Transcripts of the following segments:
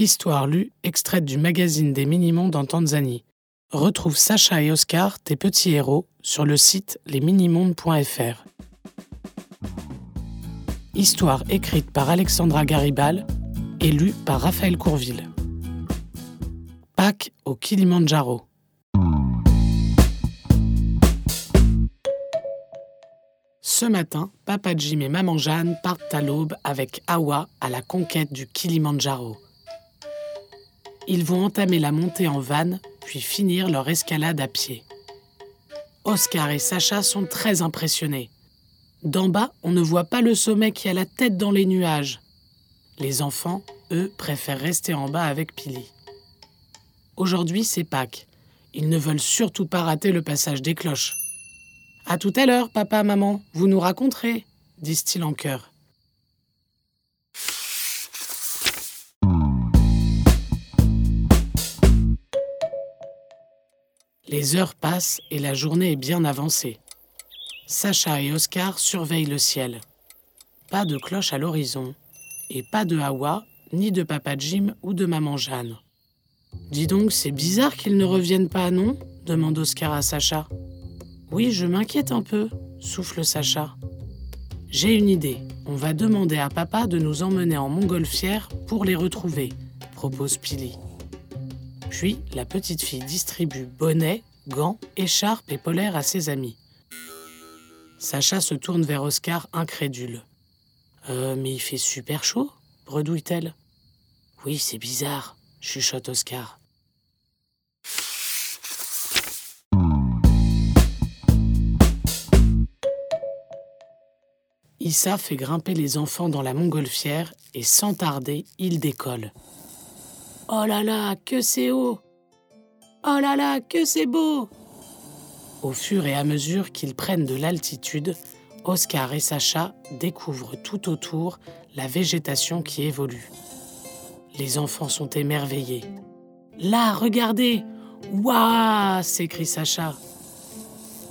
Histoire lue, extraite du magazine des Minimondes en Tanzanie. Retrouve Sacha et Oscar, tes petits héros, sur le site lesminimondes.fr. Histoire écrite par Alexandra Garibal et lue par Raphaël Courville. Pâques au Kilimandjaro. Ce matin, Papa Jim et Maman Jeanne partent à l'aube avec Awa à la conquête du Kilimandjaro. Ils vont entamer la montée en vanne, puis finir leur escalade à pied. Oscar et Sacha sont très impressionnés. D'en bas, on ne voit pas le sommet qui a la tête dans les nuages. Les enfants, eux, préfèrent rester en bas avec Pili. Aujourd'hui, c'est Pâques. Ils ne veulent surtout pas rater le passage des cloches. À tout à l'heure, papa, maman, vous nous raconterez, disent-ils en chœur. Les heures passent et la journée est bien avancée. Sacha et Oscar surveillent le ciel. Pas de cloche à l'horizon, et pas de Hawa, ni de papa Jim ou de maman Jeanne. Dis donc, c'est bizarre qu'ils ne reviennent pas, non? demande Oscar à Sacha. Oui, je m'inquiète un peu, souffle Sacha. J'ai une idée. On va demander à papa de nous emmener en montgolfière pour les retrouver, propose Pili. Puis la petite fille distribue bonnets, gants, écharpes et polaires à ses amis. Sacha se tourne vers Oscar incrédule. Euh, mais il fait super chaud, bredouille-t-elle. Oui, c'est bizarre, chuchote Oscar. Issa fait grimper les enfants dans la montgolfière et sans tarder, il décolle. Oh là là, que c'est haut Oh là là, que c'est beau Au fur et à mesure qu'ils prennent de l'altitude, Oscar et Sacha découvrent tout autour la végétation qui évolue. Les enfants sont émerveillés. Là, regardez Waouh s'écrie Sacha.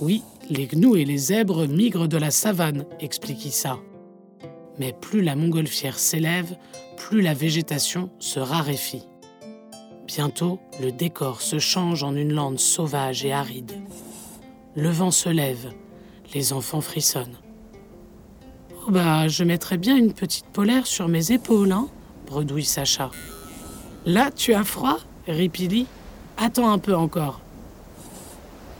Oui, les gnous et les zèbres migrent de la savane, explique Issa. Mais plus la montgolfière s'élève, plus la végétation se raréfie. Bientôt, le décor se change en une lande sauvage et aride. Le vent se lève, les enfants frissonnent. Oh bah, je mettrais bien une petite polaire sur mes épaules, hein bredouille Sacha. Là, tu as froid rit Pili. Attends un peu encore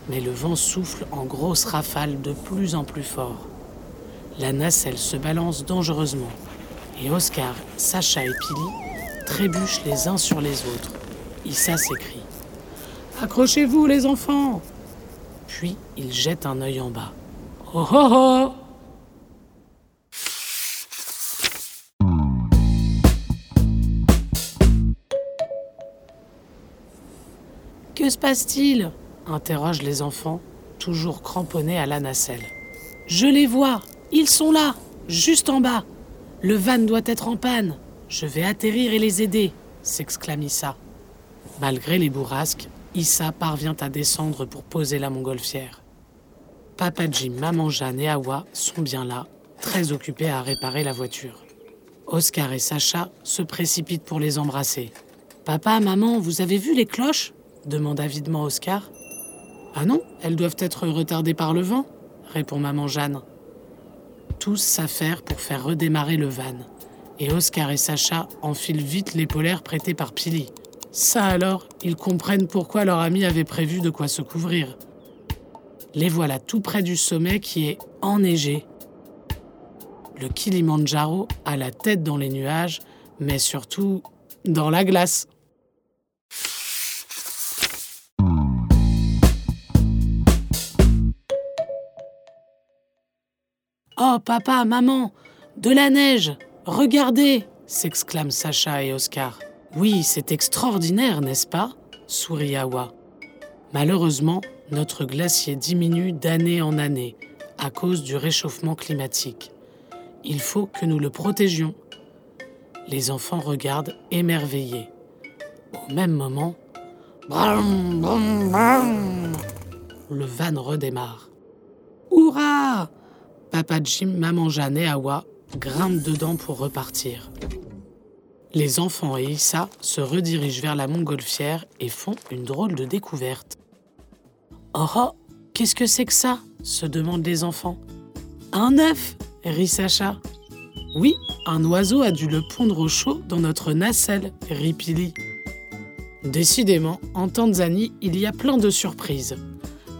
mais le vent souffle en grosses rafales de plus en plus fort. La nacelle se balance dangereusement et Oscar, Sacha et Pili trébuchent les uns sur les autres. Issa s'écrie Accrochez-vous, les enfants Puis il jette un œil en bas. Oh oh oh Que se passe-t-il? interroge les enfants, toujours cramponnés à la nacelle. Je les vois, ils sont là, juste en bas. Le van doit être en panne. Je vais atterrir et les aider, s'exclame Issa. Malgré les bourrasques, Issa parvient à descendre pour poser la montgolfière. Papa Jim, Maman Jeanne et Awa sont bien là, très occupés à réparer la voiture. Oscar et Sacha se précipitent pour les embrasser. Papa, maman, vous avez vu les cloches? demande avidement Oscar. Ah non, elles doivent être retardées par le vent, répond maman Jeanne. Tous s'affairent pour faire redémarrer le van, et Oscar et Sacha enfilent vite les polaires prêtés par Pili. Ça alors, ils comprennent pourquoi leur ami avait prévu de quoi se couvrir. Les voilà tout près du sommet qui est enneigé. Le Kilimandjaro a la tête dans les nuages, mais surtout dans la glace. Oh, papa, maman, de la neige, regardez s'exclament Sacha et Oscar. Oui, c'est extraordinaire, n'est-ce pas? sourit Awa. Malheureusement, notre glacier diminue d'année en année à cause du réchauffement climatique. Il faut que nous le protégions. Les enfants regardent émerveillés. Au même moment, le van redémarre. Hurrah Papa Jim, Maman Jeanne et Awa grimpent dedans pour repartir. Les enfants et Issa se redirigent vers la montgolfière et font une drôle de découverte. Oh oh, qu'est-ce que c'est que ça? se demandent les enfants. Un œuf rit Sacha. Oui, un oiseau a dû le pondre au chaud dans notre nacelle, rit Pili. Décidément, en Tanzanie, il y a plein de surprises.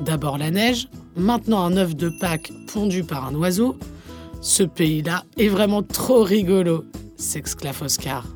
D'abord la neige, maintenant un œuf de Pâques pondu par un oiseau. Ce pays-là est vraiment trop rigolo, s'exclame Oscar.